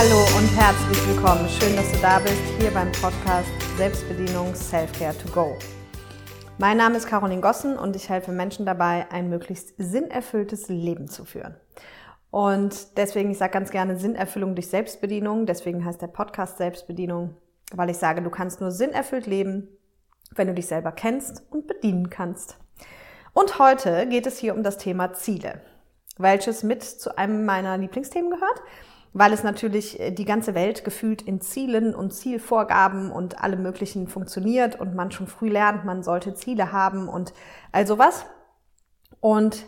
Hallo und herzlich willkommen. Schön, dass du da bist, hier beim Podcast Selbstbedienung Selfcare to Go. Mein Name ist Caroline Gossen und ich helfe Menschen dabei, ein möglichst sinnerfülltes Leben zu führen. Und deswegen, ich sage ganz gerne Sinnerfüllung durch Selbstbedienung. Deswegen heißt der Podcast Selbstbedienung, weil ich sage, du kannst nur sinnerfüllt leben, wenn du dich selber kennst und bedienen kannst. Und heute geht es hier um das Thema Ziele, welches mit zu einem meiner Lieblingsthemen gehört weil es natürlich äh, die ganze Welt gefühlt in Zielen und Zielvorgaben und allem Möglichen funktioniert und man schon früh lernt, man sollte Ziele haben und all sowas. Und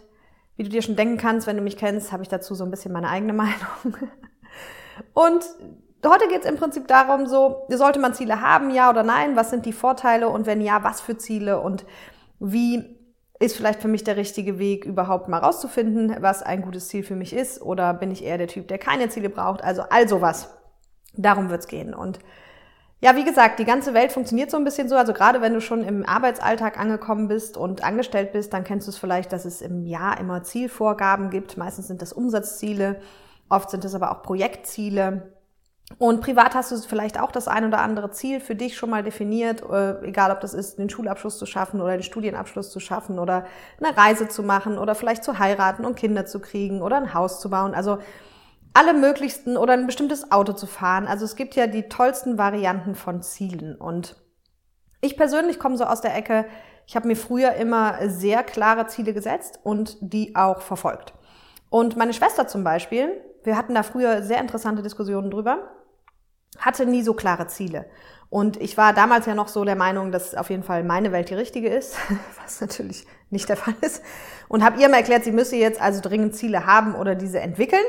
wie du dir schon denken kannst, wenn du mich kennst, habe ich dazu so ein bisschen meine eigene Meinung. Und heute geht es im Prinzip darum, so, sollte man Ziele haben, ja oder nein? Was sind die Vorteile? Und wenn ja, was für Ziele? Und wie ist vielleicht für mich der richtige Weg, überhaupt mal rauszufinden, was ein gutes Ziel für mich ist? Oder bin ich eher der Typ, der keine Ziele braucht? Also all sowas. Darum wird's gehen. Und ja, wie gesagt, die ganze Welt funktioniert so ein bisschen so. Also gerade wenn du schon im Arbeitsalltag angekommen bist und angestellt bist, dann kennst du es vielleicht, dass es im Jahr immer Zielvorgaben gibt. Meistens sind das Umsatzziele, oft sind es aber auch Projektziele. Und privat hast du vielleicht auch das ein oder andere Ziel für dich schon mal definiert, äh, egal ob das ist, den Schulabschluss zu schaffen oder den Studienabschluss zu schaffen oder eine Reise zu machen oder vielleicht zu heiraten und Kinder zu kriegen oder ein Haus zu bauen. Also alle möglichsten oder ein bestimmtes Auto zu fahren. Also es gibt ja die tollsten Varianten von Zielen. Und ich persönlich komme so aus der Ecke, ich habe mir früher immer sehr klare Ziele gesetzt und die auch verfolgt. Und meine Schwester zum Beispiel, wir hatten da früher sehr interessante Diskussionen drüber hatte nie so klare Ziele. Und ich war damals ja noch so der Meinung, dass auf jeden Fall meine Welt die richtige ist, was natürlich nicht der Fall ist. Und habe ihr mal erklärt, sie müsse jetzt also dringend Ziele haben oder diese entwickeln.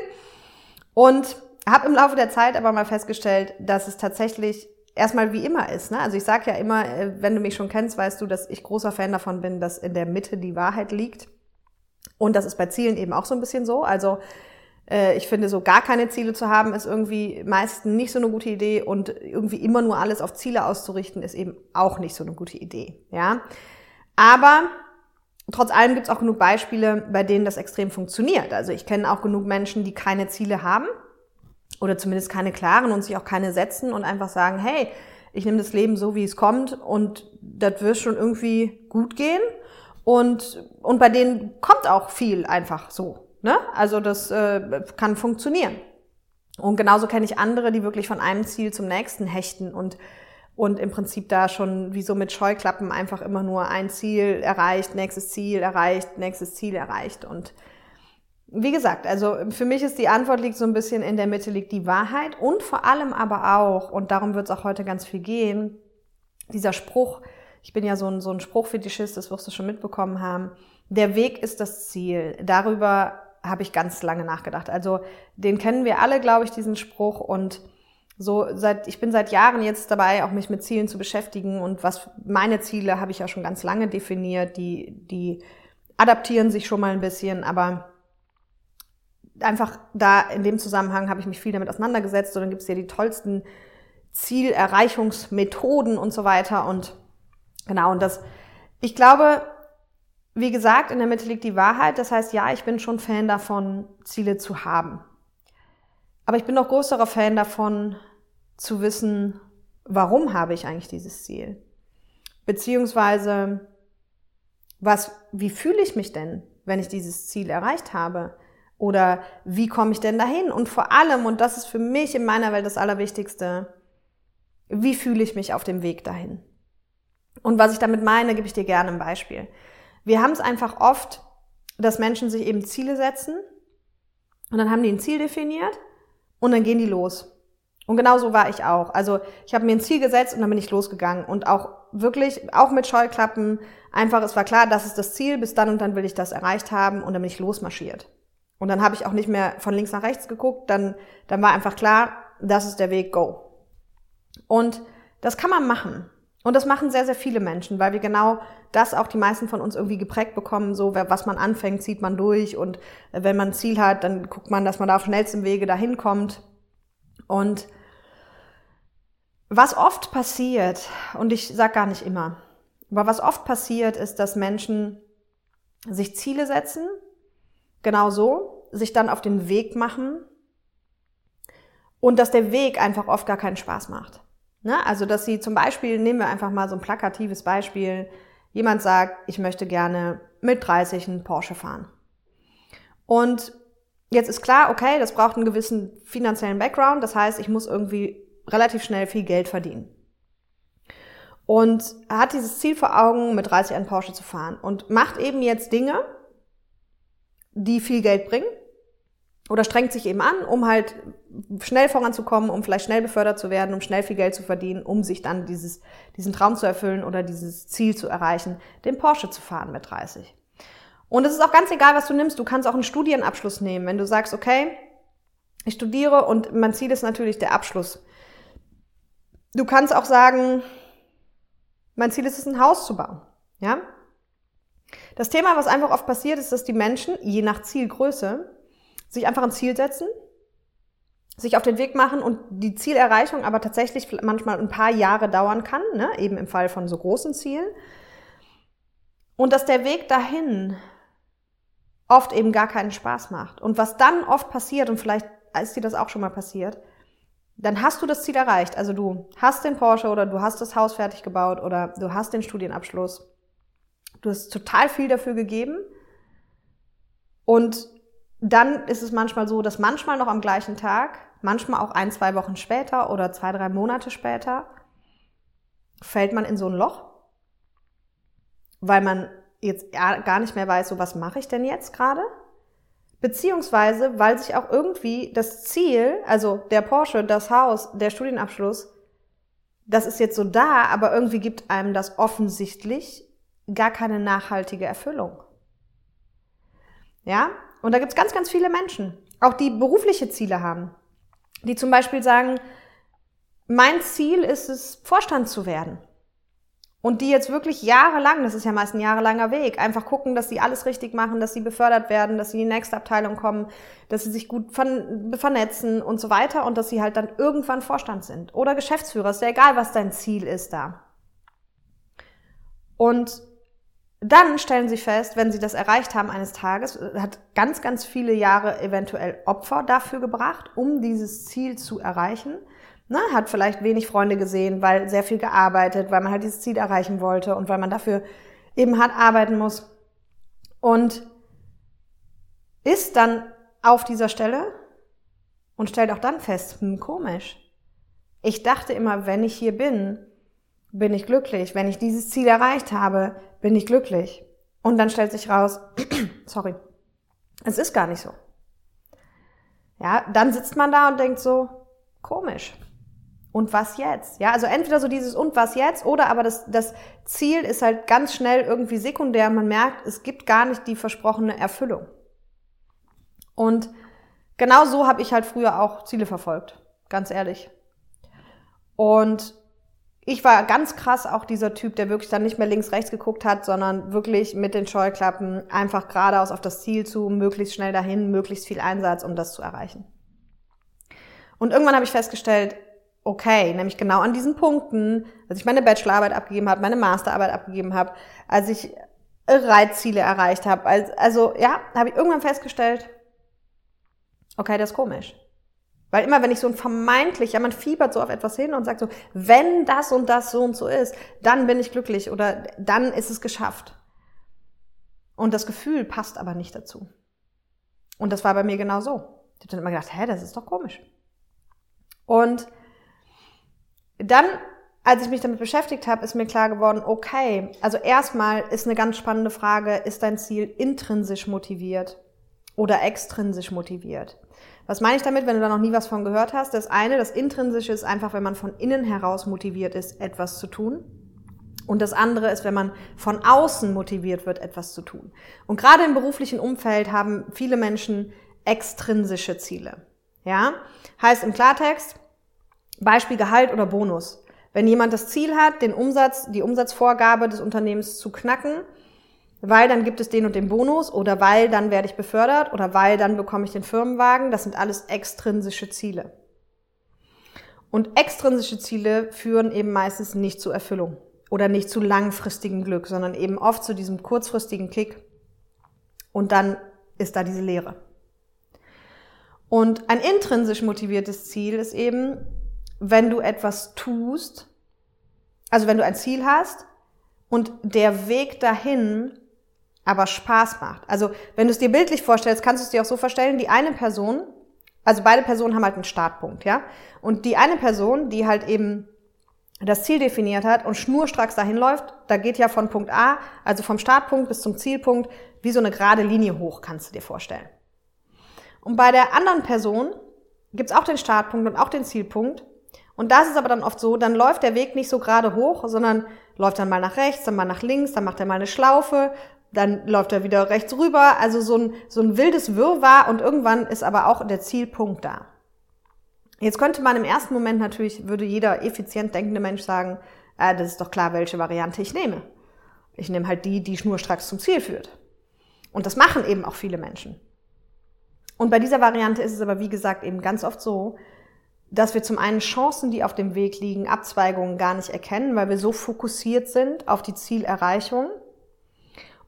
Und habe im Laufe der Zeit aber mal festgestellt, dass es tatsächlich erstmal wie immer ist. Ne? Also ich sage ja immer, äh, wenn du mich schon kennst, weißt du, dass ich großer Fan davon bin, dass in der Mitte die Wahrheit liegt. Und das ist bei Zielen eben auch so ein bisschen so. Also ich finde, so gar keine Ziele zu haben, ist irgendwie meistens nicht so eine gute Idee und irgendwie immer nur alles auf Ziele auszurichten, ist eben auch nicht so eine gute Idee. Ja, aber trotz allem gibt es auch genug Beispiele, bei denen das extrem funktioniert. Also ich kenne auch genug Menschen, die keine Ziele haben oder zumindest keine klaren und sich auch keine setzen und einfach sagen, hey, ich nehme das Leben so, wie es kommt und das wird schon irgendwie gut gehen. Und, und bei denen kommt auch viel einfach so. Ne? Also das äh, kann funktionieren. Und genauso kenne ich andere, die wirklich von einem Ziel zum nächsten hechten und und im Prinzip da schon wie so mit Scheuklappen einfach immer nur ein Ziel erreicht, nächstes Ziel erreicht, nächstes Ziel erreicht. Und wie gesagt, also für mich ist die Antwort liegt so ein bisschen in der Mitte liegt die Wahrheit und vor allem aber auch, und darum wird es auch heute ganz viel gehen, dieser Spruch, ich bin ja so ein, so ein Spruchfetischist, das wirst du schon mitbekommen haben, der Weg ist das Ziel. Darüber habe ich ganz lange nachgedacht. Also den kennen wir alle, glaube ich, diesen Spruch. Und so seit ich bin seit Jahren jetzt dabei, auch mich mit Zielen zu beschäftigen. Und was meine Ziele habe ich ja schon ganz lange definiert, die die adaptieren sich schon mal ein bisschen, aber einfach da in dem Zusammenhang habe ich mich viel damit auseinandergesetzt. Und dann gibt es ja die tollsten Zielerreichungsmethoden und so weiter. Und genau und das ich glaube, wie gesagt, in der Mitte liegt die Wahrheit. Das heißt, ja, ich bin schon Fan davon, Ziele zu haben. Aber ich bin noch größerer Fan davon, zu wissen, warum habe ich eigentlich dieses Ziel? Beziehungsweise, was, wie fühle ich mich denn, wenn ich dieses Ziel erreicht habe? Oder wie komme ich denn dahin? Und vor allem, und das ist für mich in meiner Welt das Allerwichtigste, wie fühle ich mich auf dem Weg dahin? Und was ich damit meine, gebe ich dir gerne ein Beispiel. Wir haben es einfach oft, dass Menschen sich eben Ziele setzen und dann haben die ein Ziel definiert und dann gehen die los. Und genau so war ich auch. Also ich habe mir ein Ziel gesetzt und dann bin ich losgegangen und auch wirklich, auch mit Scheuklappen, einfach, es war klar, das ist das Ziel, bis dann und dann will ich das erreicht haben und dann bin ich losmarschiert. Und dann habe ich auch nicht mehr von links nach rechts geguckt, dann, dann war einfach klar, das ist der Weg, go. Und das kann man machen. Und das machen sehr, sehr viele Menschen, weil wir genau das auch die meisten von uns irgendwie geprägt bekommen, so was man anfängt, zieht man durch und äh, wenn man ein Ziel hat, dann guckt man, dass man da auf schnellstem Wege dahin kommt. Und was oft passiert, und ich sag gar nicht immer, aber was oft passiert, ist, dass Menschen sich Ziele setzen, genau so, sich dann auf den Weg machen und dass der Weg einfach oft gar keinen Spaß macht. Ne? Also, dass sie zum Beispiel, nehmen wir einfach mal so ein plakatives Beispiel, jemand sagt, ich möchte gerne mit 30 einen Porsche fahren. Und jetzt ist klar, okay, das braucht einen gewissen finanziellen Background, das heißt, ich muss irgendwie relativ schnell viel Geld verdienen. Und er hat dieses Ziel vor Augen, mit 30 einen Porsche zu fahren und macht eben jetzt Dinge, die viel Geld bringen oder strengt sich eben an, um halt schnell voranzukommen, um vielleicht schnell befördert zu werden, um schnell viel Geld zu verdienen, um sich dann dieses, diesen Traum zu erfüllen oder dieses Ziel zu erreichen, den Porsche zu fahren mit 30. Und es ist auch ganz egal, was du nimmst. Du kannst auch einen Studienabschluss nehmen. Wenn du sagst, okay, ich studiere und mein Ziel ist natürlich der Abschluss. Du kannst auch sagen, mein Ziel ist es, ein Haus zu bauen. Ja? Das Thema, was einfach oft passiert, ist, dass die Menschen, je nach Zielgröße, sich einfach ein Ziel setzen, sich auf den Weg machen und die Zielerreichung aber tatsächlich manchmal ein paar Jahre dauern kann, ne? eben im Fall von so großen Zielen. Und dass der Weg dahin oft eben gar keinen Spaß macht. Und was dann oft passiert, und vielleicht ist dir das auch schon mal passiert, dann hast du das Ziel erreicht. Also du hast den Porsche oder du hast das Haus fertig gebaut oder du hast den Studienabschluss. Du hast total viel dafür gegeben. Und dann ist es manchmal so, dass manchmal noch am gleichen Tag, manchmal auch ein, zwei Wochen später oder zwei, drei Monate später, fällt man in so ein Loch, weil man jetzt gar nicht mehr weiß, so was mache ich denn jetzt gerade? Beziehungsweise, weil sich auch irgendwie das Ziel, also der Porsche, das Haus, der Studienabschluss, das ist jetzt so da, aber irgendwie gibt einem das offensichtlich gar keine nachhaltige Erfüllung. Ja? Und da gibt's ganz, ganz viele Menschen, auch die berufliche Ziele haben, die zum Beispiel sagen, mein Ziel ist es, Vorstand zu werden. Und die jetzt wirklich jahrelang, das ist ja meist ein jahrelanger Weg, einfach gucken, dass sie alles richtig machen, dass sie befördert werden, dass sie in die nächste Abteilung kommen, dass sie sich gut vernetzen und so weiter und dass sie halt dann irgendwann Vorstand sind oder Geschäftsführer, ist ja egal, was dein Ziel ist da. Und dann stellen sie fest, wenn sie das erreicht haben eines Tages, hat ganz, ganz viele Jahre eventuell Opfer dafür gebracht, um dieses Ziel zu erreichen ne, hat vielleicht wenig Freunde gesehen, weil sehr viel gearbeitet, weil man halt dieses Ziel erreichen wollte und weil man dafür eben hart arbeiten muss. Und ist dann auf dieser Stelle und stellt auch dann fest, hm, komisch. Ich dachte immer, wenn ich hier bin, bin ich glücklich. Wenn ich dieses Ziel erreicht habe, bin ich glücklich. Und dann stellt sich raus, sorry, es ist gar nicht so. Ja, dann sitzt man da und denkt so, komisch und was jetzt? Ja, also entweder so dieses und was jetzt oder aber das, das Ziel ist halt ganz schnell irgendwie sekundär. Man merkt, es gibt gar nicht die versprochene Erfüllung. Und genau so habe ich halt früher auch Ziele verfolgt, ganz ehrlich. Und ich war ganz krass auch dieser Typ, der wirklich dann nicht mehr links, rechts geguckt hat, sondern wirklich mit den Scheuklappen einfach geradeaus auf das Ziel zu, möglichst schnell dahin, möglichst viel Einsatz, um das zu erreichen. Und irgendwann habe ich festgestellt, okay, nämlich genau an diesen Punkten, als ich meine Bachelorarbeit abgegeben habe, meine Masterarbeit abgegeben habe, als ich Reitziele erreicht habe, als, also ja, habe ich irgendwann festgestellt, okay, das ist komisch. Weil immer, wenn ich so ein vermeintlich, ja, man fiebert so auf etwas hin und sagt so, wenn das und das so und so ist, dann bin ich glücklich oder dann ist es geschafft. Und das Gefühl passt aber nicht dazu. Und das war bei mir genau so. Ich habe dann immer gedacht, hä, das ist doch komisch. Und dann, als ich mich damit beschäftigt habe, ist mir klar geworden, okay, also erstmal ist eine ganz spannende Frage, ist dein Ziel intrinsisch motiviert oder extrinsisch motiviert? Was meine ich damit, wenn du da noch nie was von gehört hast? Das eine, das Intrinsische ist einfach, wenn man von innen heraus motiviert ist, etwas zu tun. Und das andere ist, wenn man von außen motiviert wird, etwas zu tun. Und gerade im beruflichen Umfeld haben viele Menschen extrinsische Ziele. Ja? Heißt im Klartext, Beispiel Gehalt oder Bonus. Wenn jemand das Ziel hat, den Umsatz, die Umsatzvorgabe des Unternehmens zu knacken, weil dann gibt es den und den Bonus oder weil dann werde ich befördert oder weil dann bekomme ich den Firmenwagen, das sind alles extrinsische Ziele. Und extrinsische Ziele führen eben meistens nicht zur Erfüllung oder nicht zu langfristigem Glück, sondern eben oft zu diesem kurzfristigen Kick und dann ist da diese Leere. Und ein intrinsisch motiviertes Ziel ist eben, wenn du etwas tust, also wenn du ein Ziel hast und der Weg dahin aber Spaß macht. Also wenn du es dir bildlich vorstellst, kannst du es dir auch so vorstellen, die eine Person, also beide Personen haben halt einen Startpunkt, ja? Und die eine Person, die halt eben das Ziel definiert hat und schnurstracks dahin läuft, da geht ja von Punkt A, also vom Startpunkt bis zum Zielpunkt, wie so eine gerade Linie hoch, kannst du dir vorstellen. Und bei der anderen Person gibt's auch den Startpunkt und auch den Zielpunkt. Und das ist aber dann oft so, dann läuft der Weg nicht so gerade hoch, sondern läuft dann mal nach rechts, dann mal nach links, dann macht er mal eine Schlaufe, dann läuft er wieder rechts rüber, also so ein, so ein wildes Wirrwarr und irgendwann ist aber auch der Zielpunkt da. Jetzt könnte man im ersten Moment natürlich, würde jeder effizient denkende Mensch sagen, äh, das ist doch klar, welche Variante ich nehme. Ich nehme halt die, die schnurstracks zum Ziel führt. Und das machen eben auch viele Menschen. Und bei dieser Variante ist es aber, wie gesagt, eben ganz oft so, dass wir zum einen Chancen, die auf dem Weg liegen, Abzweigungen gar nicht erkennen, weil wir so fokussiert sind auf die Zielerreichung.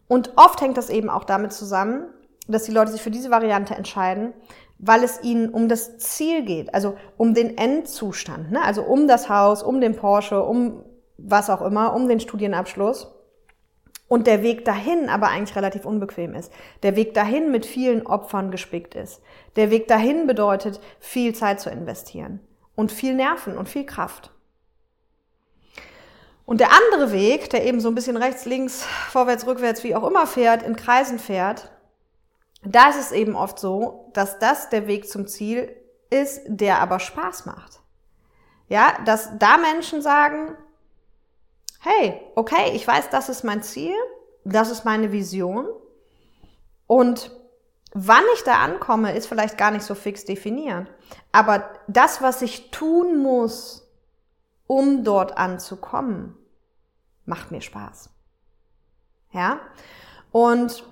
Und oft hängt das eben auch damit zusammen, dass die Leute sich für diese Variante entscheiden, weil es ihnen um das Ziel geht, also um den Endzustand, ne? also um das Haus, um den Porsche, um was auch immer, um den Studienabschluss. Und der Weg dahin aber eigentlich relativ unbequem ist. Der Weg dahin mit vielen Opfern gespickt ist. Der Weg dahin bedeutet, viel Zeit zu investieren und viel Nerven und viel Kraft. Und der andere Weg, der eben so ein bisschen rechts, links, vorwärts, rückwärts, wie auch immer fährt, in Kreisen fährt, da ist es eben oft so, dass das der Weg zum Ziel ist, der aber Spaß macht. Ja, dass da Menschen sagen, hey, okay, ich weiß, das ist mein Ziel, das ist meine Vision und wann ich da ankomme, ist vielleicht gar nicht so fix definiert. Aber das, was ich tun muss, um dort anzukommen, macht mir Spaß. Ja? Und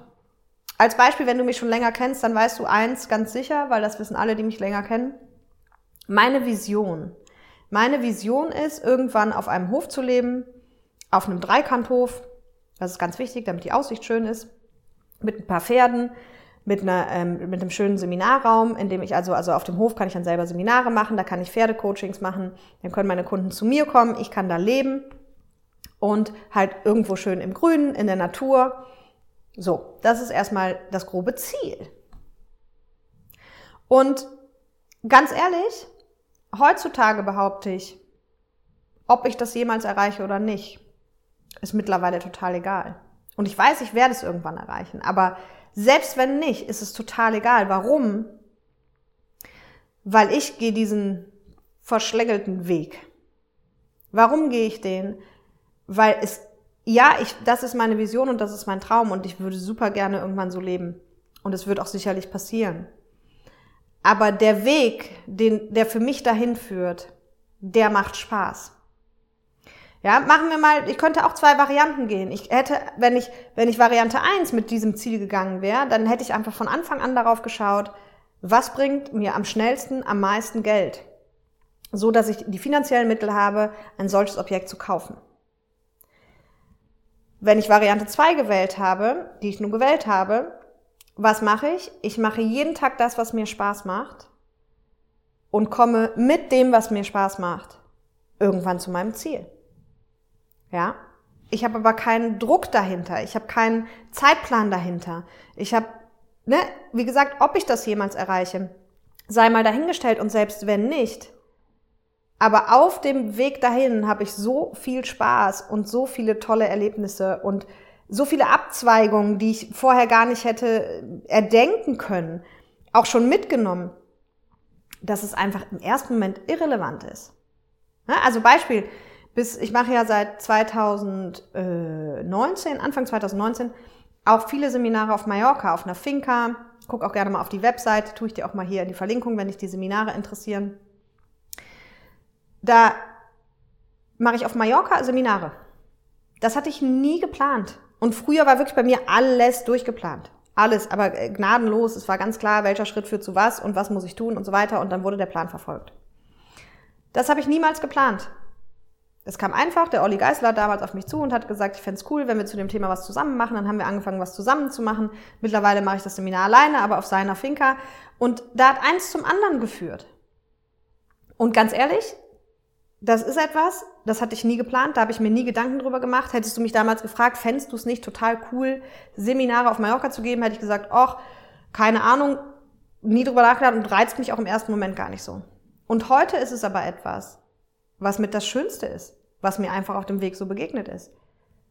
als Beispiel, wenn du mich schon länger kennst, dann weißt du eins ganz sicher, weil das wissen alle, die mich länger kennen. Meine Vision. Meine Vision ist, irgendwann auf einem Hof zu leben, auf einem Dreikanthof. Das ist ganz wichtig, damit die Aussicht schön ist. Mit ein paar Pferden, mit, einer, ähm, mit einem schönen Seminarraum, in dem ich also, also auf dem Hof kann ich dann selber Seminare machen, da kann ich Pferdecoachings machen, dann können meine Kunden zu mir kommen, ich kann da leben und halt irgendwo schön im Grünen, in der Natur so, das ist erstmal das grobe Ziel. Und ganz ehrlich, heutzutage behaupte ich, ob ich das jemals erreiche oder nicht, ist mittlerweile total egal. Und ich weiß, ich werde es irgendwann erreichen. Aber selbst wenn nicht, ist es total egal. Warum? Weil ich gehe diesen verschlängelten Weg. Warum gehe ich den? Weil es ja, ich, das ist meine Vision und das ist mein Traum und ich würde super gerne irgendwann so leben. Und es wird auch sicherlich passieren. Aber der Weg, den, der für mich dahin führt, der macht Spaß. Ja, machen wir mal, ich könnte auch zwei Varianten gehen. Ich hätte, wenn ich, wenn ich Variante eins mit diesem Ziel gegangen wäre, dann hätte ich einfach von Anfang an darauf geschaut, was bringt mir am schnellsten, am meisten Geld? So dass ich die finanziellen Mittel habe, ein solches Objekt zu kaufen. Wenn ich Variante 2 gewählt habe, die ich nun gewählt habe, was mache ich? Ich mache jeden Tag das, was mir Spaß macht und komme mit dem, was mir Spaß macht, irgendwann zu meinem Ziel. Ja? Ich habe aber keinen Druck dahinter. Ich habe keinen Zeitplan dahinter. Ich habe, ne, wie gesagt, ob ich das jemals erreiche, sei mal dahingestellt und selbst wenn nicht, aber auf dem Weg dahin habe ich so viel Spaß und so viele tolle Erlebnisse und so viele Abzweigungen, die ich vorher gar nicht hätte erdenken können, auch schon mitgenommen, dass es einfach im ersten Moment irrelevant ist. Also Beispiel, bis ich mache ja seit 2019, Anfang 2019, auch viele Seminare auf Mallorca, auf einer Finca. Guck auch gerne mal auf die Website, tue ich dir auch mal hier in die Verlinkung, wenn dich die Seminare interessieren. Da mache ich auf Mallorca Seminare. Das hatte ich nie geplant. Und früher war wirklich bei mir alles durchgeplant. Alles, aber äh, gnadenlos. Es war ganz klar, welcher Schritt führt zu was und was muss ich tun und so weiter. Und dann wurde der Plan verfolgt. Das habe ich niemals geplant. Es kam einfach, der Olli Geisler damals auf mich zu und hat gesagt, ich fände es cool, wenn wir zu dem Thema was zusammen machen. Dann haben wir angefangen, was zusammen zu machen. Mittlerweile mache ich das Seminar alleine, aber auf seiner Finca. Und da hat eins zum anderen geführt. Und ganz ehrlich, das ist etwas, das hatte ich nie geplant, da habe ich mir nie Gedanken drüber gemacht. Hättest du mich damals gefragt, fändest du es nicht total cool, Seminare auf Mallorca zu geben, hätte ich gesagt, ach, keine Ahnung, nie drüber nachgedacht und reizt mich auch im ersten Moment gar nicht so. Und heute ist es aber etwas, was mit das Schönste ist, was mir einfach auf dem Weg so begegnet ist.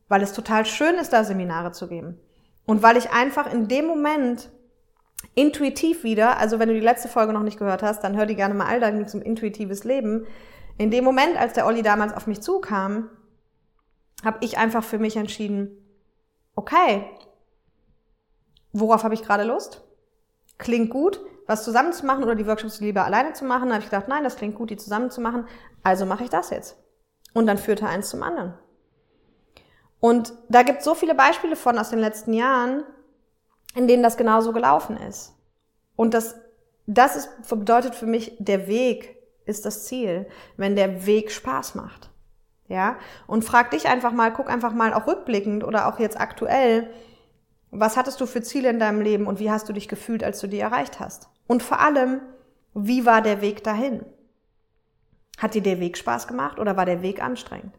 Weil es total schön ist, da Seminare zu geben. Und weil ich einfach in dem Moment intuitiv wieder, also wenn du die letzte Folge noch nicht gehört hast, dann hör die gerne mal all, da ging es um intuitives Leben. In dem Moment, als der Olli damals auf mich zukam, habe ich einfach für mich entschieden, okay, worauf habe ich gerade Lust? Klingt gut, was zusammen zu machen oder die Workshops lieber alleine zu machen. Da habe ich gedacht, nein, das klingt gut, die zusammen zu machen. Also mache ich das jetzt. Und dann führte eins zum anderen. Und da gibt es so viele Beispiele von aus den letzten Jahren, in denen das genauso gelaufen ist. Und das, das ist, bedeutet für mich, der Weg ist das Ziel, wenn der Weg Spaß macht. Ja? Und frag dich einfach mal, guck einfach mal auch rückblickend oder auch jetzt aktuell, was hattest du für Ziele in deinem Leben und wie hast du dich gefühlt, als du die erreicht hast? Und vor allem, wie war der Weg dahin? Hat dir der Weg Spaß gemacht oder war der Weg anstrengend?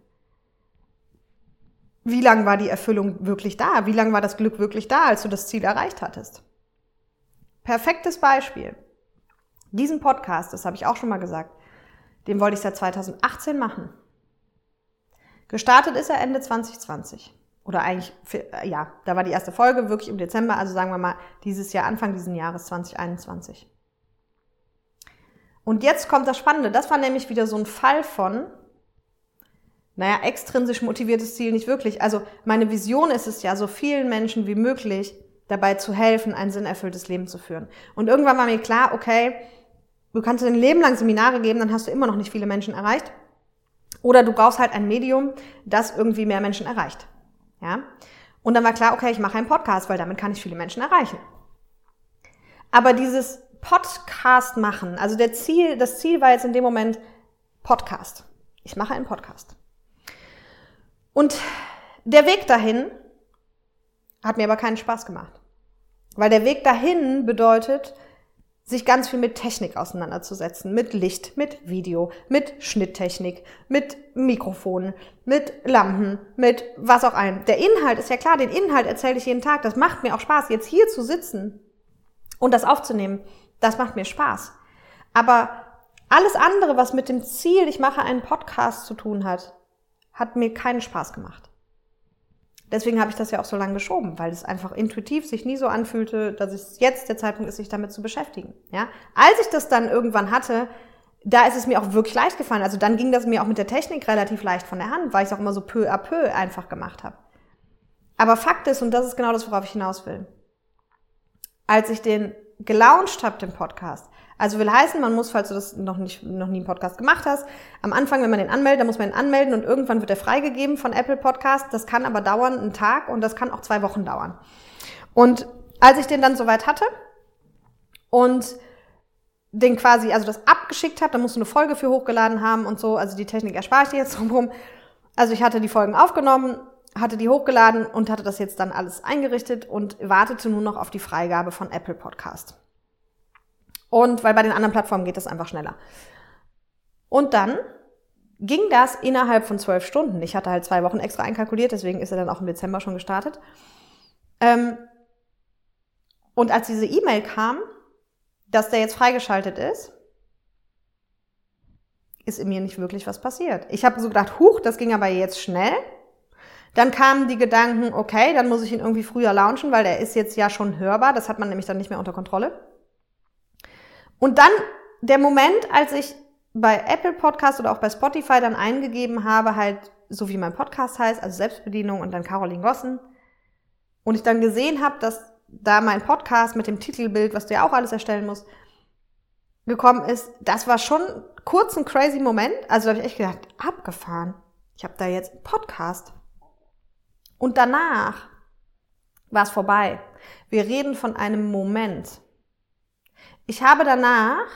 Wie lang war die Erfüllung wirklich da? Wie lang war das Glück wirklich da, als du das Ziel erreicht hattest? Perfektes Beispiel. Diesen Podcast, das habe ich auch schon mal gesagt, den wollte ich seit 2018 machen. Gestartet ist er Ende 2020. Oder eigentlich, ja, da war die erste Folge wirklich im Dezember, also sagen wir mal dieses Jahr, Anfang dieses Jahres 2021. Und jetzt kommt das Spannende. Das war nämlich wieder so ein Fall von, naja, extrinsisch motiviertes Ziel nicht wirklich. Also meine Vision ist es ja, so vielen Menschen wie möglich dabei zu helfen, ein sinnerfülltes Leben zu führen. Und irgendwann war mir klar, okay, du kannst ein Leben lang Seminare geben, dann hast du immer noch nicht viele Menschen erreicht. Oder du brauchst halt ein Medium, das irgendwie mehr Menschen erreicht. Ja? Und dann war klar, okay, ich mache einen Podcast, weil damit kann ich viele Menschen erreichen. Aber dieses Podcast machen, also der Ziel, das Ziel war jetzt in dem Moment Podcast. Ich mache einen Podcast. Und der Weg dahin hat mir aber keinen Spaß gemacht. Weil der Weg dahin bedeutet, sich ganz viel mit Technik auseinanderzusetzen, mit Licht, mit Video, mit Schnitttechnik, mit Mikrofonen, mit Lampen, mit was auch ein. Der Inhalt ist ja klar, den Inhalt erzähle ich jeden Tag. Das macht mir auch Spaß, jetzt hier zu sitzen und das aufzunehmen. Das macht mir Spaß. Aber alles andere, was mit dem Ziel, ich mache einen Podcast zu tun hat, hat mir keinen Spaß gemacht. Deswegen habe ich das ja auch so lange geschoben, weil es einfach intuitiv sich nie so anfühlte, dass es jetzt der Zeitpunkt ist, sich damit zu beschäftigen. Ja? Als ich das dann irgendwann hatte, da ist es mir auch wirklich leicht gefallen. Also dann ging das mir auch mit der Technik relativ leicht von der Hand, weil ich es auch immer so peu à peu einfach gemacht habe. Aber Fakt ist, und das ist genau das, worauf ich hinaus will, als ich den gelauncht habe, den Podcast, also will heißen, man muss, falls du das noch nicht, noch nie einen Podcast gemacht hast, am Anfang, wenn man den anmeldet, dann muss man ihn anmelden und irgendwann wird er freigegeben von Apple Podcast. Das kann aber dauern einen Tag und das kann auch zwei Wochen dauern. Und als ich den dann soweit hatte und den quasi, also das abgeschickt habe, da musst du eine Folge für hochgeladen haben und so, also die Technik erspare ich dir jetzt drum Also ich hatte die Folgen aufgenommen, hatte die hochgeladen und hatte das jetzt dann alles eingerichtet und wartete nur noch auf die Freigabe von Apple Podcast. Und weil bei den anderen Plattformen geht das einfach schneller. Und dann ging das innerhalb von zwölf Stunden. Ich hatte halt zwei Wochen extra einkalkuliert, deswegen ist er dann auch im Dezember schon gestartet. Ähm, und als diese E-Mail kam, dass der jetzt freigeschaltet ist, ist in mir nicht wirklich was passiert. Ich habe so gedacht, huch, das ging aber jetzt schnell. Dann kamen die Gedanken, okay, dann muss ich ihn irgendwie früher launchen, weil der ist jetzt ja schon hörbar. Das hat man nämlich dann nicht mehr unter Kontrolle. Und dann der Moment, als ich bei Apple Podcast oder auch bei Spotify dann eingegeben habe, halt so wie mein Podcast heißt, also Selbstbedienung und dann Caroline Gossen. Und ich dann gesehen habe, dass da mein Podcast mit dem Titelbild, was du ja auch alles erstellen musst, gekommen ist, das war schon kurz ein crazy Moment. Also da habe ich echt gedacht, abgefahren. Ich habe da jetzt einen Podcast. Und danach war es vorbei. Wir reden von einem Moment. Ich habe danach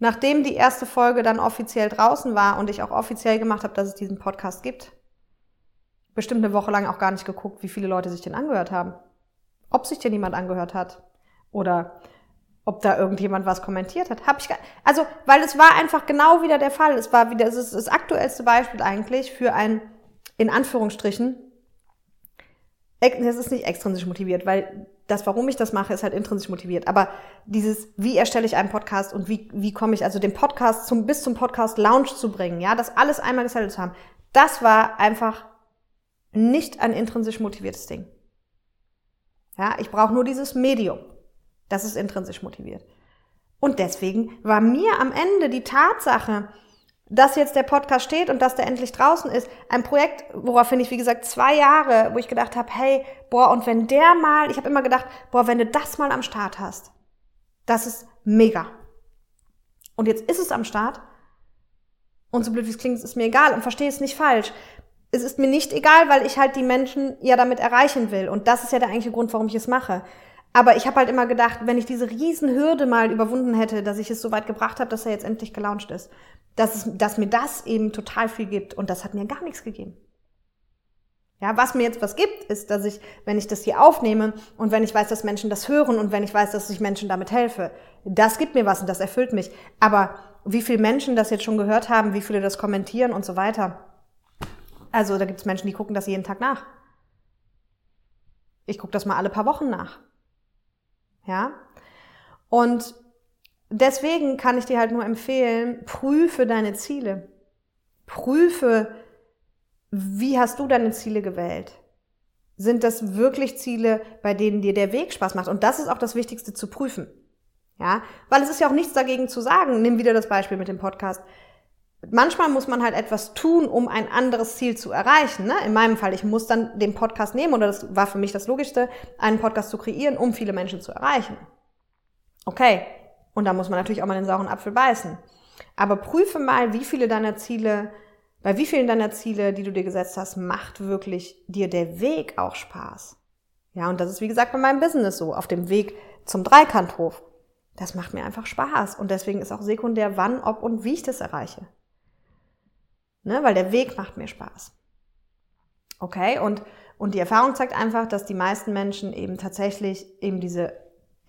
Nachdem die erste Folge dann offiziell draußen war und ich auch offiziell gemacht habe, dass es diesen Podcast gibt, bestimmt eine Woche lang auch gar nicht geguckt, wie viele Leute sich den angehört haben. Ob sich den jemand angehört hat. Oder ob da irgendjemand was kommentiert hat. Hab ich gar, also, weil es war einfach genau wieder der Fall. Es war wieder, es ist das aktuellste Beispiel eigentlich für ein, in Anführungsstrichen, es ist nicht extrinsisch motiviert, weil das, warum ich das mache, ist halt intrinsisch motiviert. Aber dieses, wie erstelle ich einen Podcast und wie, wie komme ich, also den Podcast zum, bis zum Podcast Launch zu bringen, ja, das alles einmal gesettelt zu haben, das war einfach nicht ein intrinsisch motiviertes Ding. Ja, ich brauche nur dieses Medium. Das ist intrinsisch motiviert. Und deswegen war mir am Ende die Tatsache, dass jetzt der Podcast steht und dass der endlich draußen ist, ein Projekt, woraufhin ich, wie gesagt, zwei Jahre, wo ich gedacht habe, hey, boah, und wenn der mal, ich habe immer gedacht, boah, wenn du das mal am Start hast, das ist mega. Und jetzt ist es am Start. Und so blöd wie es klingt, ist mir egal und verstehe es nicht falsch es ist mir nicht egal, weil ich halt die Menschen ja damit erreichen will. Und das ist ja der eigentliche Grund, warum ich es mache. Aber ich habe halt immer gedacht, wenn ich diese Riesenhürde mal überwunden hätte, dass ich es so weit gebracht habe, dass er jetzt endlich gelauncht ist, dass, es, dass mir das eben total viel gibt. Und das hat mir gar nichts gegeben. Ja, was mir jetzt was gibt, ist, dass ich, wenn ich das hier aufnehme und wenn ich weiß, dass Menschen das hören und wenn ich weiß, dass ich Menschen damit helfe, das gibt mir was und das erfüllt mich. Aber wie viele Menschen das jetzt schon gehört haben, wie viele das kommentieren und so weiter, also da gibt es Menschen, die gucken das jeden Tag nach. Ich gucke das mal alle paar Wochen nach. Ja? Und deswegen kann ich dir halt nur empfehlen, prüfe deine Ziele. Prüfe, wie hast du deine Ziele gewählt? Sind das wirklich Ziele, bei denen dir der Weg Spaß macht? Und das ist auch das Wichtigste zu prüfen. Ja, weil es ist ja auch nichts dagegen zu sagen. Nimm wieder das Beispiel mit dem Podcast manchmal muss man halt etwas tun, um ein anderes Ziel zu erreichen. Ne? In meinem Fall, ich muss dann den Podcast nehmen, oder das war für mich das Logischste, einen Podcast zu kreieren, um viele Menschen zu erreichen. Okay, und da muss man natürlich auch mal den sauren Apfel beißen. Aber prüfe mal, wie viele deiner Ziele, bei wie vielen deiner Ziele, die du dir gesetzt hast, macht wirklich dir der Weg auch Spaß. Ja, und das ist wie gesagt bei meinem Business so, auf dem Weg zum Dreikanthof. Das macht mir einfach Spaß und deswegen ist auch sekundär, wann, ob und wie ich das erreiche. Ne? Weil der Weg macht mir Spaß. Okay, und, und die Erfahrung zeigt einfach, dass die meisten Menschen eben tatsächlich eben diese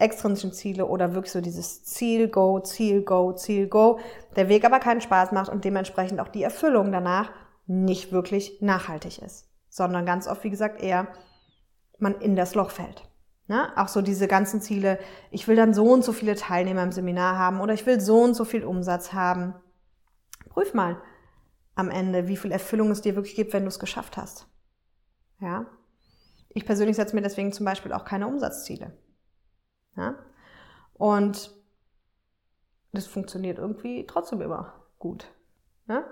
extrinsischen Ziele oder wirklich so dieses Ziel, Go, Ziel, Go, Ziel, Go, der Weg aber keinen Spaß macht und dementsprechend auch die Erfüllung danach nicht wirklich nachhaltig ist, sondern ganz oft, wie gesagt, eher man in das Loch fällt. Ne? Auch so diese ganzen Ziele, ich will dann so und so viele Teilnehmer im Seminar haben oder ich will so und so viel Umsatz haben. Prüf mal, am Ende, wie viel Erfüllung es dir wirklich gibt, wenn du es geschafft hast. Ja. Ich persönlich setze mir deswegen zum Beispiel auch keine Umsatzziele. Ja. Und das funktioniert irgendwie trotzdem immer gut. Ja?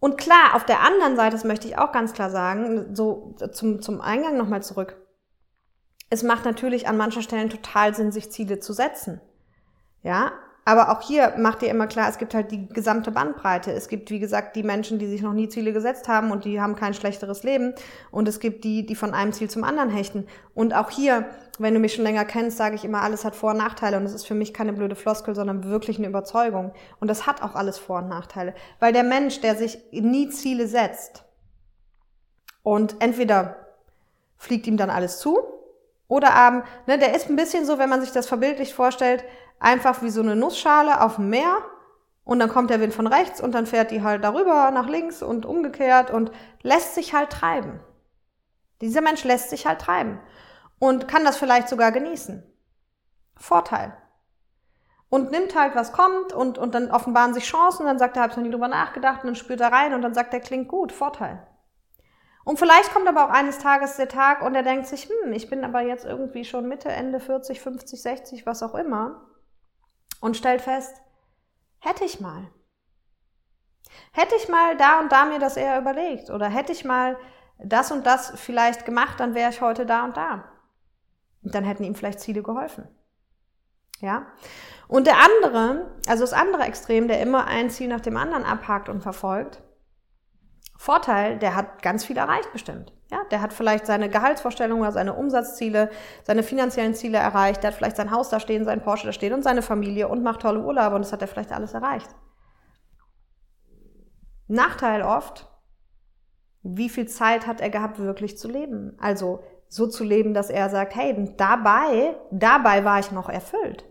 Und klar, auf der anderen Seite, das möchte ich auch ganz klar sagen, so zum, zum Eingang nochmal zurück. Es macht natürlich an manchen Stellen total Sinn, sich Ziele zu setzen. Ja, aber auch hier macht ihr immer klar, es gibt halt die gesamte Bandbreite. Es gibt, wie gesagt, die Menschen, die sich noch nie Ziele gesetzt haben und die haben kein schlechteres Leben. Und es gibt die, die von einem Ziel zum anderen hechten. Und auch hier, wenn du mich schon länger kennst, sage ich immer, alles hat Vor- und Nachteile. Und es ist für mich keine blöde Floskel, sondern wirklich eine Überzeugung. Und das hat auch alles Vor- und Nachteile. Weil der Mensch, der sich nie Ziele setzt und entweder fliegt ihm dann alles zu oder abend, ne, der ist ein bisschen so, wenn man sich das verbildlich vorstellt, einfach wie so eine Nussschale auf dem Meer und dann kommt der Wind von rechts und dann fährt die halt darüber nach links und umgekehrt und lässt sich halt treiben. Dieser Mensch lässt sich halt treiben und kann das vielleicht sogar genießen. Vorteil. Und nimmt halt, was kommt und, und dann offenbaren sich Chancen, dann sagt er, hab's noch nie drüber nachgedacht und dann spürt er rein und dann sagt er, klingt gut, Vorteil. Und vielleicht kommt aber auch eines Tages der Tag und er denkt sich, hm, ich bin aber jetzt irgendwie schon Mitte, Ende 40, 50, 60, was auch immer und stellt fest, hätte ich mal. Hätte ich mal da und da mir das eher überlegt oder hätte ich mal das und das vielleicht gemacht, dann wäre ich heute da und da. Dann hätten ihm vielleicht Ziele geholfen. Ja? Und der andere, also das andere Extrem, der immer ein Ziel nach dem anderen abhakt und verfolgt, Vorteil, der hat ganz viel erreicht bestimmt. Ja, der hat vielleicht seine Gehaltsvorstellungen oder seine Umsatzziele, seine finanziellen Ziele erreicht. Der hat vielleicht sein Haus da stehen, sein Porsche da stehen und seine Familie und macht tolle Urlaube und das hat er vielleicht alles erreicht. Nachteil oft, wie viel Zeit hat er gehabt, wirklich zu leben? Also so zu leben, dass er sagt, hey, dabei, dabei war ich noch erfüllt.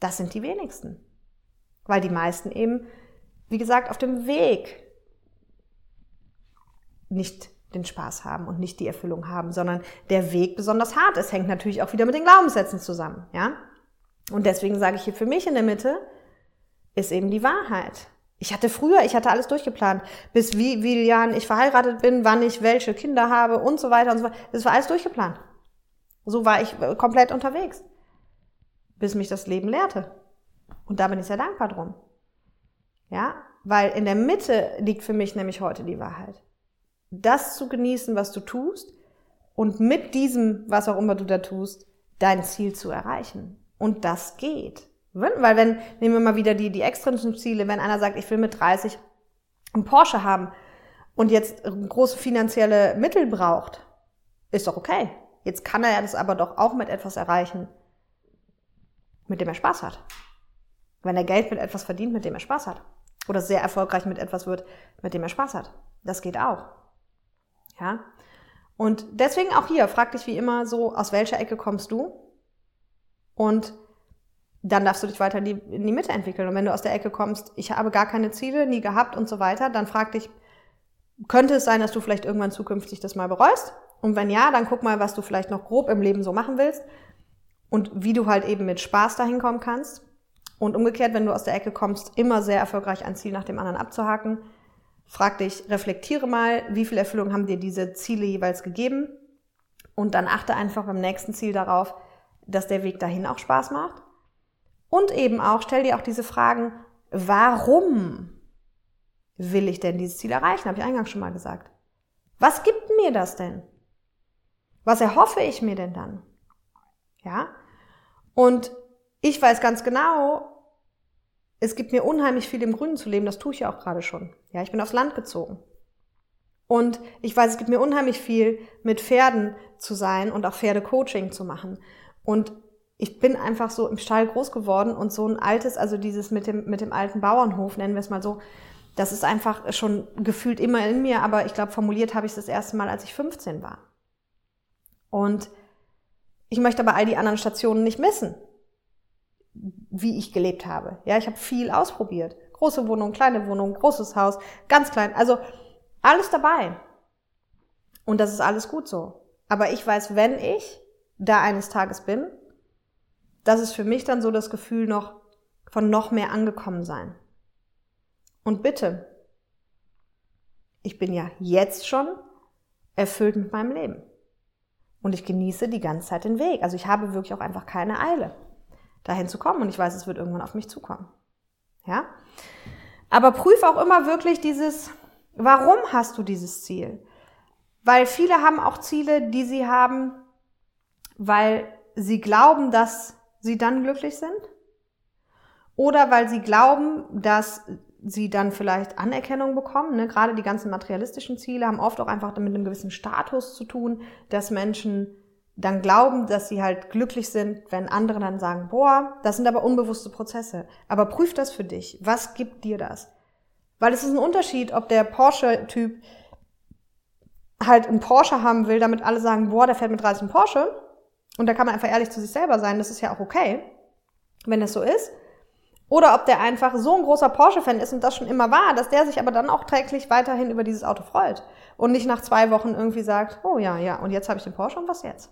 Das sind die wenigsten. Weil die meisten eben, wie gesagt, auf dem Weg nicht den Spaß haben und nicht die Erfüllung haben, sondern der Weg besonders hart ist. Hängt natürlich auch wieder mit den Glaubenssätzen zusammen, ja? Und deswegen sage ich hier für mich in der Mitte ist eben die Wahrheit. Ich hatte früher, ich hatte alles durchgeplant, bis wie, wie Jahren ich verheiratet bin, wann ich welche Kinder habe und so weiter und so weiter. Das war alles durchgeplant. So war ich komplett unterwegs, bis mich das Leben lehrte. Und da bin ich sehr dankbar drum. Ja, weil in der Mitte liegt für mich nämlich heute die Wahrheit das zu genießen, was du tust und mit diesem, was auch immer du da tust, dein Ziel zu erreichen. Und das geht. Weil wenn, nehmen wir mal wieder die, die extrinsischen Ziele, wenn einer sagt, ich will mit 30 einen Porsche haben und jetzt große finanzielle Mittel braucht, ist doch okay. Jetzt kann er das aber doch auch mit etwas erreichen, mit dem er Spaß hat. Wenn er Geld mit etwas verdient, mit dem er Spaß hat. Oder sehr erfolgreich mit etwas wird, mit dem er Spaß hat. Das geht auch. Ja? Und deswegen auch hier, frag dich wie immer so, aus welcher Ecke kommst du? Und dann darfst du dich weiter in die, Mitte entwickeln. Und wenn du aus der Ecke kommst, ich habe gar keine Ziele, nie gehabt und so weiter, dann frag dich, könnte es sein, dass du vielleicht irgendwann zukünftig das mal bereust? Und wenn ja, dann guck mal, was du vielleicht noch grob im Leben so machen willst und wie du halt eben mit Spaß dahin kommen kannst. Und umgekehrt, wenn du aus der Ecke kommst, immer sehr erfolgreich ein Ziel nach dem anderen abzuhaken, Frag dich, reflektiere mal, wie viel Erfüllung haben dir diese Ziele jeweils gegeben und dann achte einfach beim nächsten Ziel darauf, dass der Weg dahin auch Spaß macht. Und eben auch, stell dir auch diese Fragen, warum will ich denn dieses Ziel erreichen? Habe ich eingangs schon mal gesagt. Was gibt mir das denn? Was erhoffe ich mir denn dann? Ja? Und ich weiß ganz genau, es gibt mir unheimlich viel im Grünen zu leben, das tue ich ja auch gerade schon. Ja, ich bin aufs Land gezogen. Und ich weiß, es gibt mir unheimlich viel, mit Pferden zu sein und auch Pferdecoaching zu machen. Und ich bin einfach so im Stall groß geworden und so ein altes, also dieses mit dem, mit dem alten Bauernhof, nennen wir es mal so, das ist einfach schon gefühlt immer in mir, aber ich glaube, formuliert habe ich es das erste Mal, als ich 15 war. Und ich möchte aber all die anderen Stationen nicht missen wie ich gelebt habe. Ja, ich habe viel ausprobiert. Große Wohnung, kleine Wohnung, großes Haus, ganz klein. Also alles dabei. Und das ist alles gut so. Aber ich weiß, wenn ich da eines Tages bin, das ist für mich dann so das Gefühl noch von noch mehr angekommen sein. Und bitte, ich bin ja jetzt schon erfüllt mit meinem Leben. Und ich genieße die ganze Zeit den Weg. Also ich habe wirklich auch einfach keine Eile dahin zu kommen und ich weiß, es wird irgendwann auf mich zukommen. Ja? Aber prüf auch immer wirklich dieses, warum hast du dieses Ziel? Weil viele haben auch Ziele, die sie haben, weil sie glauben, dass sie dann glücklich sind. Oder weil sie glauben, dass sie dann vielleicht Anerkennung bekommen. Ne? Gerade die ganzen materialistischen Ziele haben oft auch einfach mit einem gewissen Status zu tun, dass Menschen dann glauben, dass sie halt glücklich sind, wenn andere dann sagen, boah, das sind aber unbewusste Prozesse. Aber prüf das für dich. Was gibt dir das? Weil es ist ein Unterschied, ob der Porsche-Typ halt einen Porsche haben will, damit alle sagen, boah, der fährt mit 30 einen Porsche. Und da kann man einfach ehrlich zu sich selber sein. Das ist ja auch okay, wenn das so ist. Oder ob der einfach so ein großer Porsche-Fan ist und das schon immer war, dass der sich aber dann auch täglich weiterhin über dieses Auto freut. Und nicht nach zwei Wochen irgendwie sagt, oh ja, ja, und jetzt habe ich den Porsche und was jetzt?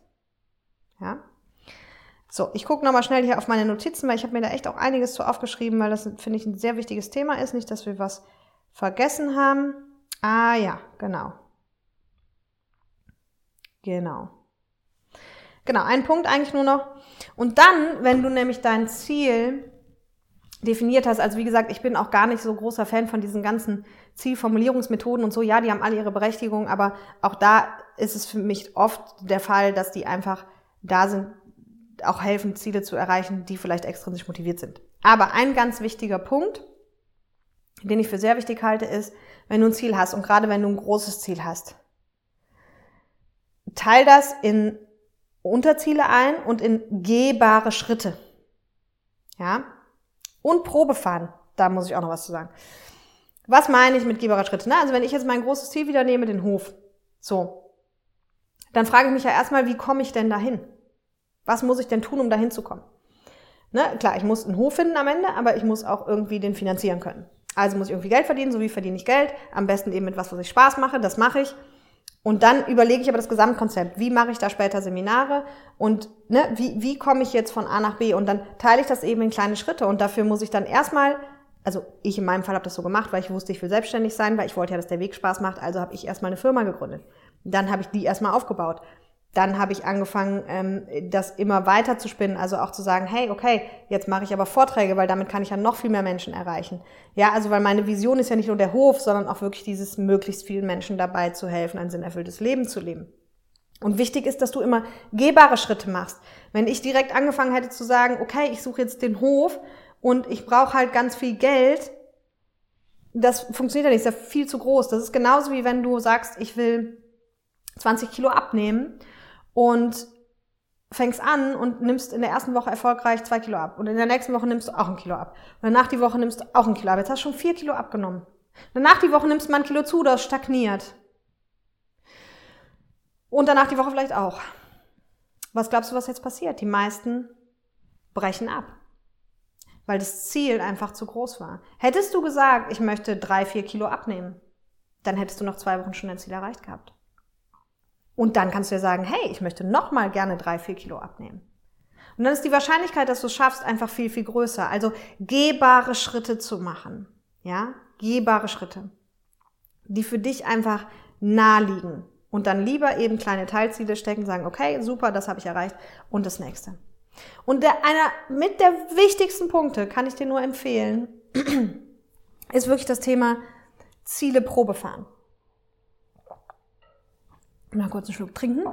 Ja. So, ich gucke nochmal schnell hier auf meine Notizen, weil ich habe mir da echt auch einiges zu aufgeschrieben, weil das, finde ich, ein sehr wichtiges Thema ist. Nicht, dass wir was vergessen haben. Ah ja, genau. Genau. Genau, ein Punkt eigentlich nur noch. Und dann, wenn du nämlich dein Ziel definiert hast, also wie gesagt, ich bin auch gar nicht so großer Fan von diesen ganzen Zielformulierungsmethoden und so. Ja, die haben alle ihre Berechtigung, aber auch da ist es für mich oft der Fall, dass die einfach da sind, auch helfen, Ziele zu erreichen, die vielleicht extrinsisch motiviert sind. Aber ein ganz wichtiger Punkt, den ich für sehr wichtig halte, ist, wenn du ein Ziel hast und gerade wenn du ein großes Ziel hast, teil das in Unterziele ein und in gehbare Schritte. Ja? Und Probe fahren. Da muss ich auch noch was zu sagen. Was meine ich mit gehbarer Schritte? Na, also wenn ich jetzt mein großes Ziel wieder nehme, den Hof, so, dann frage ich mich ja erstmal, wie komme ich denn dahin? Was muss ich denn tun, um dahin zu kommen? Ne, klar, ich muss einen Hof finden am Ende, aber ich muss auch irgendwie den finanzieren können. Also muss ich irgendwie Geld verdienen, so wie verdiene ich Geld. Am besten eben mit was, was ich Spaß mache, das mache ich. Und dann überlege ich aber das Gesamtkonzept. Wie mache ich da später Seminare? Und ne, wie, wie komme ich jetzt von A nach B? Und dann teile ich das eben in kleine Schritte. Und dafür muss ich dann erstmal, also ich in meinem Fall habe das so gemacht, weil ich wusste, ich will selbstständig sein, weil ich wollte ja, dass der Weg Spaß macht. Also habe ich erstmal eine Firma gegründet. Dann habe ich die erstmal aufgebaut dann habe ich angefangen, ähm, das immer weiter zu spinnen, also auch zu sagen, hey, okay, jetzt mache ich aber Vorträge, weil damit kann ich ja noch viel mehr Menschen erreichen. Ja, also weil meine Vision ist ja nicht nur der Hof, sondern auch wirklich dieses möglichst vielen Menschen dabei zu helfen, ein sinnerfülltes Leben zu leben. Und wichtig ist, dass du immer gehbare Schritte machst. Wenn ich direkt angefangen hätte zu sagen, okay, ich suche jetzt den Hof und ich brauche halt ganz viel Geld, das funktioniert ja nicht, ist ja viel zu groß. Das ist genauso wie wenn du sagst, ich will 20 Kilo abnehmen und fängst an und nimmst in der ersten Woche erfolgreich zwei Kilo ab. Und in der nächsten Woche nimmst du auch ein Kilo ab. Und danach die Woche nimmst du auch ein Kilo ab. Jetzt hast du schon vier Kilo abgenommen. Danach die Woche nimmst du mal ein Kilo zu, das stagniert. Und danach die Woche vielleicht auch. Was glaubst du, was jetzt passiert? Die meisten brechen ab. Weil das Ziel einfach zu groß war. Hättest du gesagt, ich möchte drei, vier Kilo abnehmen, dann hättest du noch zwei Wochen schon dein Ziel erreicht gehabt. Und dann kannst du ja sagen, hey, ich möchte noch mal gerne drei, vier Kilo abnehmen. Und dann ist die Wahrscheinlichkeit, dass du es schaffst, einfach viel, viel größer. Also gehbare Schritte zu machen. Ja, gehbare Schritte, die für dich einfach nah liegen. Und dann lieber eben kleine Teilziele stecken, sagen, okay, super, das habe ich erreicht. Und das nächste. Und der, einer mit der wichtigsten Punkte, kann ich dir nur empfehlen, ist wirklich das Thema Ziele Probe fahren. Mal kurz einen Schluck trinken.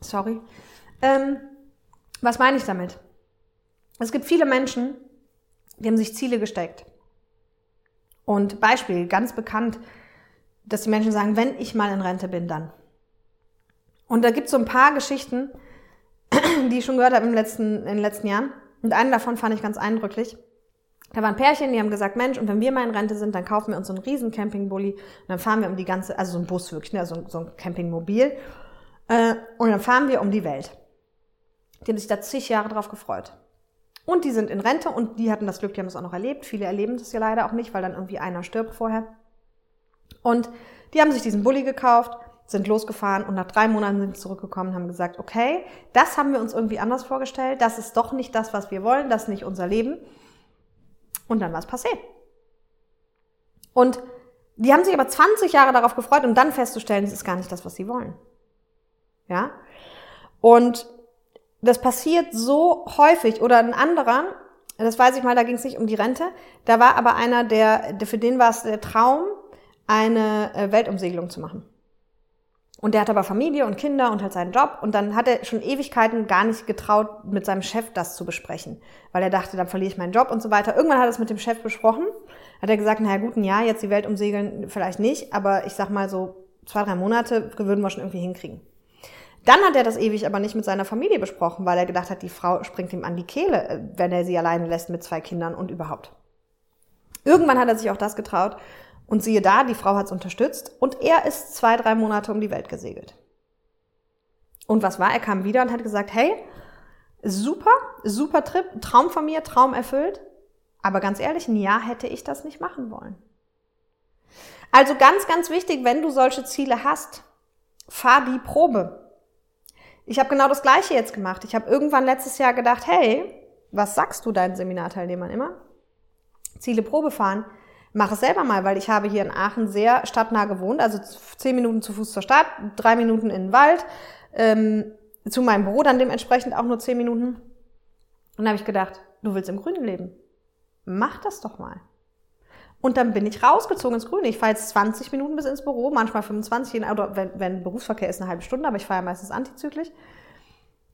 Sorry. Ähm, was meine ich damit? Es gibt viele Menschen, die haben sich Ziele gesteckt. Und Beispiel, ganz bekannt, dass die Menschen sagen, wenn ich mal in Rente bin, dann. Und da gibt es so ein paar Geschichten, die ich schon gehört habe im letzten, in den letzten Jahren. Und eine davon fand ich ganz eindrücklich. Da waren Pärchen, die haben gesagt, Mensch, und wenn wir mal in Rente sind, dann kaufen wir uns so einen riesen Campingbully und dann fahren wir um die ganze, also so ein Bus wirklich, ne, so, so ein Campingmobil. Äh, und dann fahren wir um die Welt. Die haben sich da zig Jahre drauf gefreut. Und die sind in Rente und die hatten das Glück, die haben es auch noch erlebt. Viele erleben das ja leider auch nicht, weil dann irgendwie einer stirbt vorher. Und die haben sich diesen Bulli gekauft, sind losgefahren und nach drei Monaten sind sie zurückgekommen und haben gesagt, okay, das haben wir uns irgendwie anders vorgestellt, das ist doch nicht das, was wir wollen, das ist nicht unser Leben. Und dann war es passé. Und die haben sich aber 20 Jahre darauf gefreut, um dann festzustellen, es ist gar nicht das, was sie wollen. Ja? Und das passiert so häufig. Oder ein anderer, das weiß ich mal, da ging es nicht um die Rente, da war aber einer, der, für den war es der Traum, eine äh, Weltumsegelung zu machen. Und der hat aber Familie und Kinder und halt seinen Job. Und dann hat er schon Ewigkeiten gar nicht getraut, mit seinem Chef das zu besprechen. Weil er dachte, dann verliere ich meinen Job und so weiter. Irgendwann hat er es mit dem Chef besprochen. Hat er gesagt, naja, gut, ein Jahr, jetzt die Welt umsegeln vielleicht nicht. Aber ich sag mal so, zwei, drei Monate würden wir schon irgendwie hinkriegen. Dann hat er das ewig aber nicht mit seiner Familie besprochen, weil er gedacht hat, die Frau springt ihm an die Kehle, äh, wenn er sie alleine lässt mit zwei Kindern und überhaupt. Irgendwann hat er sich auch das getraut und siehe da, die Frau hat es unterstützt und er ist zwei, drei Monate um die Welt gesegelt. Und was war? Er kam wieder und hat gesagt, hey, super, super Trip, Traum von mir, Traum erfüllt. Aber ganz ehrlich, ein Jahr hätte ich das nicht machen wollen. Also ganz, ganz wichtig, wenn du solche Ziele hast, fahr die Probe. Ich habe genau das Gleiche jetzt gemacht. Ich habe irgendwann letztes Jahr gedacht, hey, was sagst du deinen Seminarteilnehmern immer? Ziele Probe fahren mache es selber mal, weil ich habe hier in Aachen sehr stadtnah gewohnt, also zehn Minuten zu Fuß zur Stadt, drei Minuten in den Wald, ähm, zu meinem Büro dann dementsprechend auch nur zehn Minuten. Und da habe ich gedacht, du willst im Grünen leben. Mach das doch mal. Und dann bin ich rausgezogen ins Grüne. Ich fahre jetzt 20 Minuten bis ins Büro, manchmal 25, oder wenn, wenn Berufsverkehr ist, eine halbe Stunde, aber ich fahre ja meistens antizyklisch.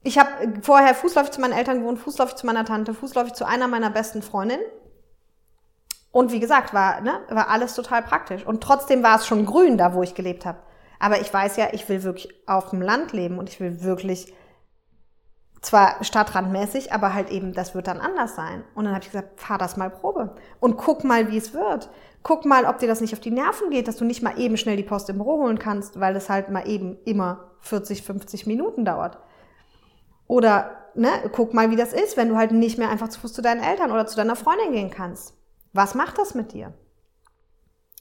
Ich habe vorher fußläufig zu meinen Eltern gewohnt, fußläufig zu meiner Tante, fußläufig zu einer meiner besten Freundinnen. Und wie gesagt, war, ne, war alles total praktisch. Und trotzdem war es schon grün da, wo ich gelebt habe. Aber ich weiß ja, ich will wirklich auf dem Land leben und ich will wirklich zwar stadtrandmäßig, aber halt eben, das wird dann anders sein. Und dann habe ich gesagt, fahr das mal Probe und guck mal, wie es wird. Guck mal, ob dir das nicht auf die Nerven geht, dass du nicht mal eben schnell die Post im Büro holen kannst, weil es halt mal eben immer 40, 50 Minuten dauert. Oder ne, guck mal, wie das ist, wenn du halt nicht mehr einfach zu Fuß zu deinen Eltern oder zu deiner Freundin gehen kannst. Was macht das mit dir?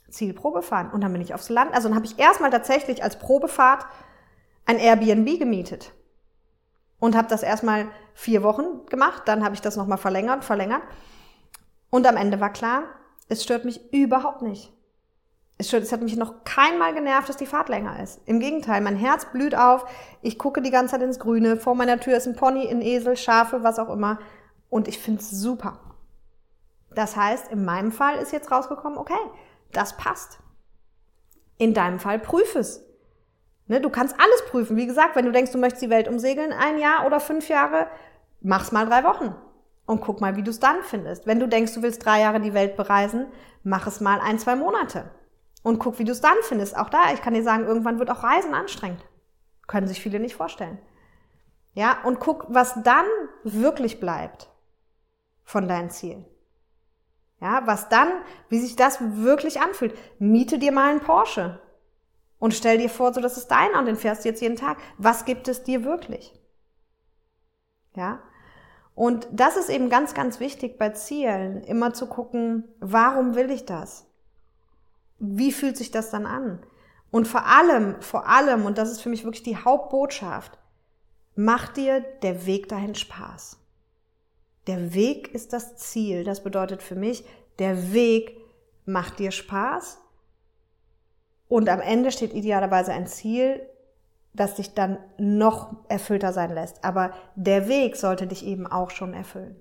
Zielprobe fahren. Und dann bin ich aufs Land. Also dann habe ich erstmal tatsächlich als Probefahrt ein Airbnb gemietet. Und habe das erstmal vier Wochen gemacht. Dann habe ich das nochmal verlängert, verlängert. Und am Ende war klar, es stört mich überhaupt nicht. Es, stört, es hat mich noch keinmal genervt, dass die Fahrt länger ist. Im Gegenteil, mein Herz blüht auf. Ich gucke die ganze Zeit ins Grüne. Vor meiner Tür ist ein Pony, ein Esel, Schafe, was auch immer. Und ich finde es super. Das heißt, in meinem Fall ist jetzt rausgekommen, okay, das passt. In deinem Fall prüf es. Ne, du kannst alles prüfen. Wie gesagt, wenn du denkst, du möchtest die Welt umsegeln, ein Jahr oder fünf Jahre, mach's mal drei Wochen und guck mal, wie du es dann findest. Wenn du denkst, du willst drei Jahre die Welt bereisen, mach es mal ein, zwei Monate und guck, wie du es dann findest. Auch da, ich kann dir sagen, irgendwann wird auch Reisen anstrengend. Können sich viele nicht vorstellen. Ja, und guck, was dann wirklich bleibt von deinen Zielen. Ja, was dann, wie sich das wirklich anfühlt. Miete dir mal einen Porsche und stell dir vor, so dass es deiner und den fährst du jetzt jeden Tag. Was gibt es dir wirklich? Ja? Und das ist eben ganz, ganz wichtig bei Zielen, immer zu gucken, warum will ich das? Wie fühlt sich das dann an? Und vor allem, vor allem, und das ist für mich wirklich die Hauptbotschaft, mach dir der Weg dahin Spaß. Der Weg ist das Ziel. Das bedeutet für mich, der Weg macht dir Spaß. Und am Ende steht idealerweise ein Ziel, das dich dann noch erfüllter sein lässt. Aber der Weg sollte dich eben auch schon erfüllen.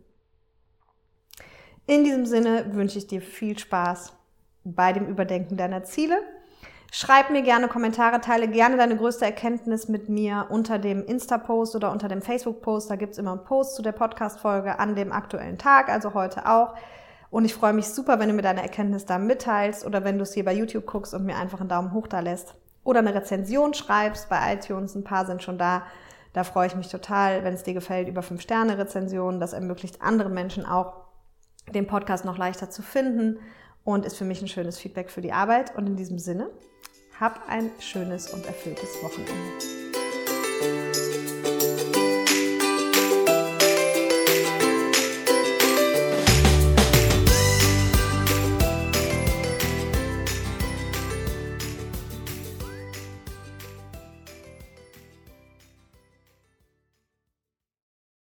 In diesem Sinne wünsche ich dir viel Spaß bei dem Überdenken deiner Ziele. Schreib mir gerne Kommentare, teile gerne deine größte Erkenntnis mit mir unter dem Insta-Post oder unter dem Facebook-Post. Da gibt's immer einen Post zu der Podcast-Folge an dem aktuellen Tag, also heute auch. Und ich freue mich super, wenn du mir deine Erkenntnis da mitteilst oder wenn du es hier bei YouTube guckst und mir einfach einen Daumen hoch da lässt. Oder eine Rezension schreibst bei iTunes. Ein paar sind schon da. Da freue ich mich total, wenn es dir gefällt, über 5-Sterne-Rezensionen. Das ermöglicht anderen Menschen auch, den Podcast noch leichter zu finden und ist für mich ein schönes Feedback für die Arbeit. Und in diesem Sinne, hab ein schönes und erfülltes Wochenende.